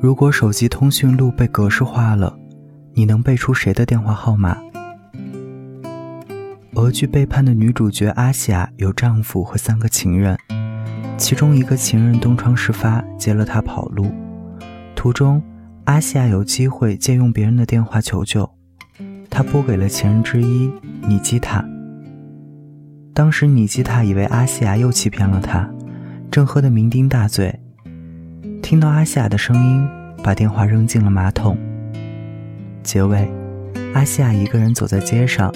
如果手机通讯录被格式化了，你能背出谁的电话号码？俄剧背叛的女主角阿西亚有丈夫和三个情人，其中一个情人东窗事发，接了她跑路。途中，阿西亚有机会借用别人的电话求救，她拨给了情人之一尼基塔。当时尼基塔以为阿西亚又欺骗了他，正喝得酩酊大醉，听到阿西亚的声音，把电话扔进了马桶。结尾，阿西亚一个人走在街上。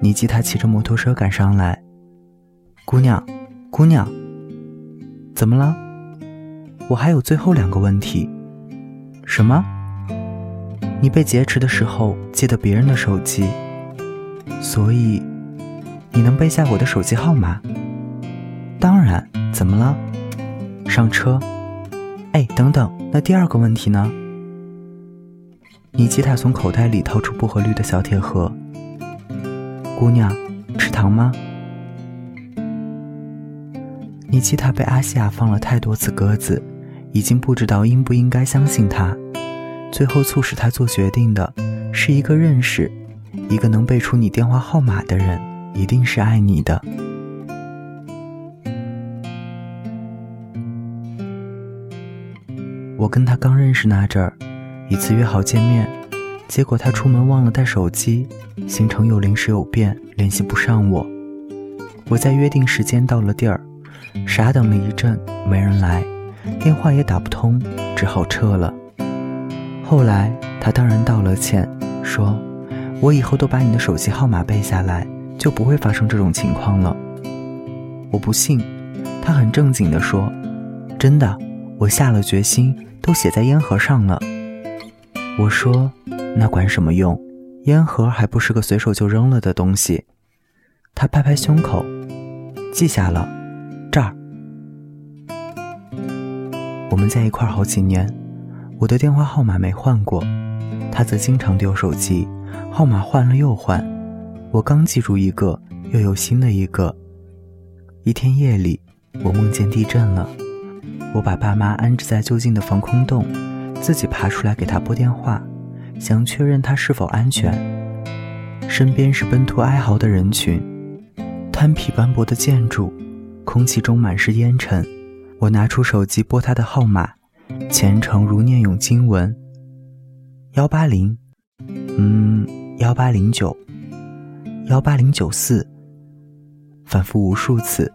尼基塔骑着摩托车赶上来。姑娘，姑娘，怎么了？我还有最后两个问题。什么？你被劫持的时候借的别人的手机，所以你能背下我的手机号码？当然。怎么了？上车。哎，等等，那第二个问题呢？尼基塔从口袋里掏出薄荷绿的小铁盒。姑娘，吃糖吗？尼基塔被阿西亚放了太多次鸽子，已经不知道应不应该相信他。最后促使他做决定的，是一个认识，一个能背出你电话号码的人，一定是爱你的。我跟他刚认识那阵儿，一次约好见面。结果他出门忘了带手机，行程又临时有变，联系不上我。我在约定时间到了地儿，傻等了一阵，没人来，电话也打不通，只好撤了。后来他当然道了歉，说：“我以后都把你的手机号码背下来，就不会发生这种情况了。”我不信，他很正经地说：“真的，我下了决心，都写在烟盒上了。”我说。那管什么用？烟盒还不是个随手就扔了的东西。他拍拍胸口，记下了，这儿。我们在一块好几年，我的电话号码没换过，他则经常丢手机，号码换了又换。我刚记住一个，又有新的一个。一天夜里，我梦见地震了，我把爸妈安置在就近的防空洞，自己爬出来给他拨电话。想确认他是否安全，身边是奔突哀嚎的人群，滩皮斑驳的建筑，空气中满是烟尘。我拿出手机拨他的号码，虔诚如念咏经文。幺八零，嗯，幺八零九，幺八零九四，反复无数次，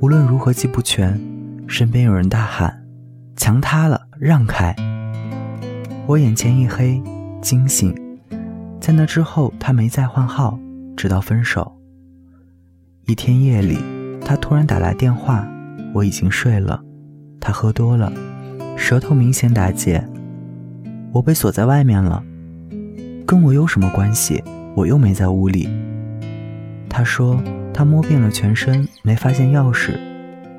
无论如何记不全。身边有人大喊：“墙塌了，让开！”我眼前一黑。惊醒，在那之后，他没再换号，直到分手。一天夜里，他突然打来电话，我已经睡了。他喝多了，舌头明显打结。我被锁在外面了，跟我有什么关系？我又没在屋里。他说他摸遍了全身，没发现钥匙，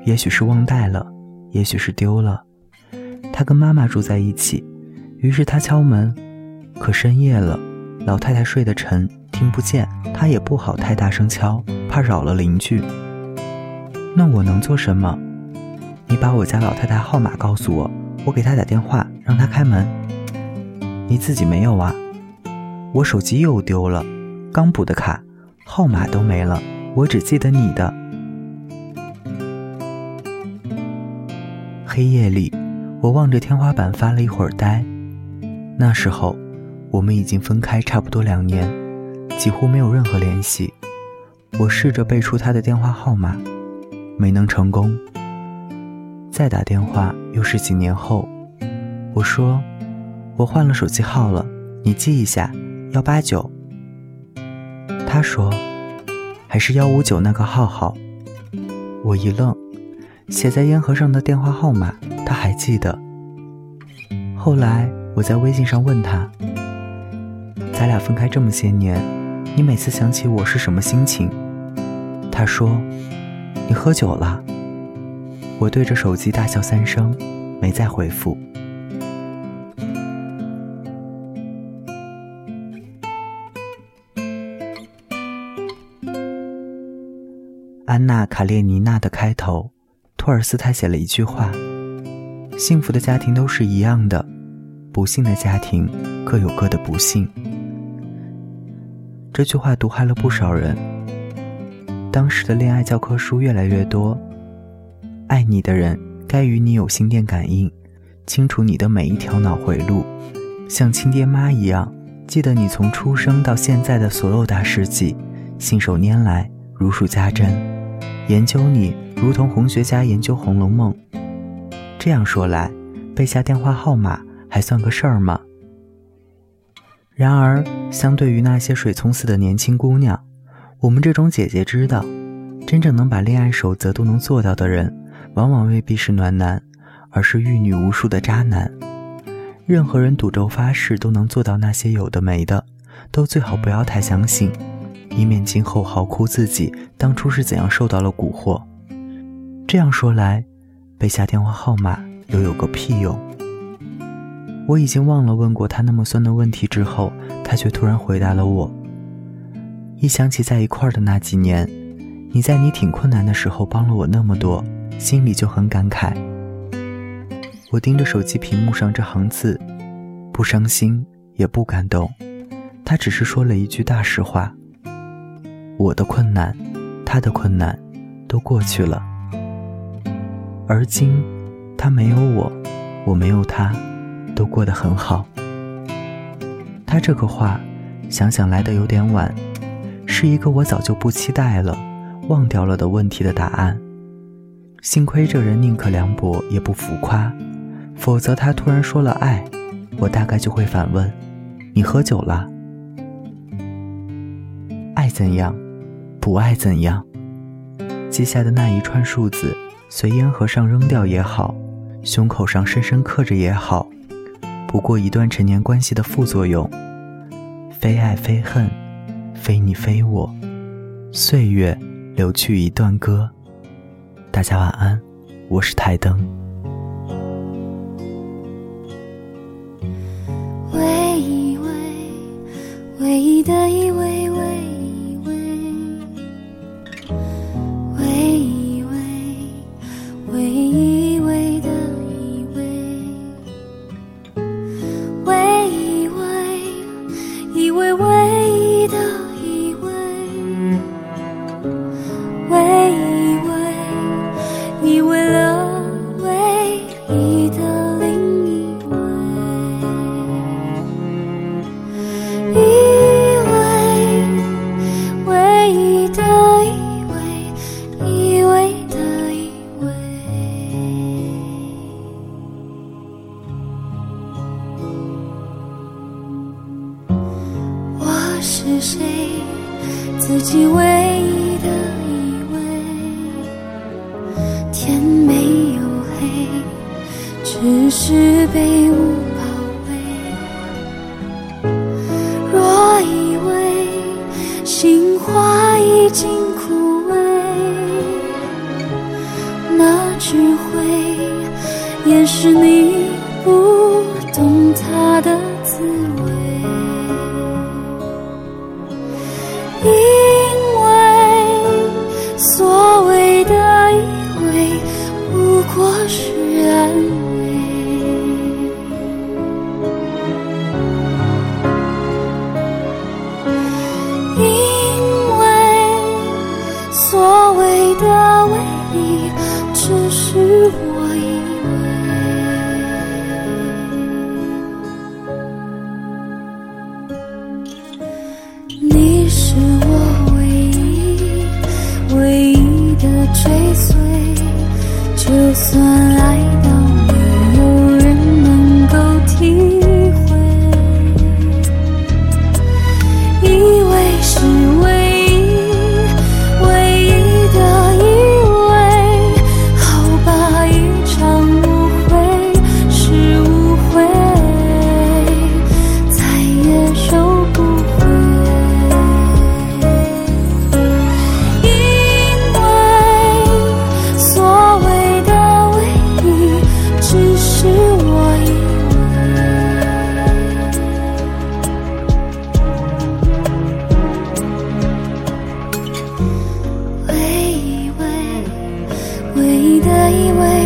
也许是忘带了，也许是丢了。他跟妈妈住在一起，于是他敲门。可深夜了，老太太睡得沉，听不见。她也不好太大声敲，怕扰了邻居。那我能做什么？你把我家老太太号码告诉我，我给她打电话，让她开门。你自己没有啊？我手机又丢了，刚补的卡，号码都没了，我只记得你的。黑夜里，我望着天花板发了一会儿呆。那时候。我们已经分开差不多两年，几乎没有任何联系。我试着背出他的电话号码，没能成功。再打电话又是几年后，我说我换了手机号了，你记一下，幺八九。他说还是幺五九那个号好。我一愣，写在烟盒上的电话号码他还记得。后来我在微信上问他。咱俩分开这么些年，你每次想起我是什么心情？他说：“你喝酒了。”我对着手机大笑三声，没再回复。安娜·卡列尼娜的开头，托尔斯泰写了一句话：“幸福的家庭都是一样的，不幸的家庭各有各的不幸。这句话毒害了不少人。当时的恋爱教科书越来越多，爱你的人该与你有心电感应，清楚你的每一条脑回路，像亲爹妈一样，记得你从出生到现在的所有大事迹，信手拈来，如数家珍，研究你如同红学家研究《红楼梦》。这样说来，背下电话号码还算个事儿吗？然而，相对于那些水葱似的年轻姑娘，我们这种姐姐知道，真正能把恋爱守则都能做到的人，往往未必是暖男，而是遇女无数的渣男。任何人赌咒发誓都能做到那些有的没的，都最好不要太相信，以免今后嚎哭自己当初是怎样受到了蛊惑。这样说来，背下电话号码又有个屁用？我已经忘了问过他那么酸的问题，之后他却突然回答了我。一想起在一块儿的那几年，你在你挺困难的时候帮了我那么多，心里就很感慨。我盯着手机屏幕上这行字，不伤心也不感动，他只是说了一句大实话：我的困难，他的困难，都过去了。而今，他没有我，我没有他。都过得很好。他这个话，想想来的有点晚，是一个我早就不期待了、忘掉了的问题的答案。幸亏这人宁可凉薄也不浮夸，否则他突然说了爱，我大概就会反问：你喝酒了？爱怎样？不爱怎样？记下的那一串数字，随烟盒上扔掉也好，胸口上深深刻着也好。不过一段陈年关系的副作用，非爱非恨，非你非我，岁月流去一段歌。大家晚安，我是台灯。喂一，唯一的一喂只是被雾包围。若以为心花已经枯萎，那只会掩饰你追随就算你的依偎。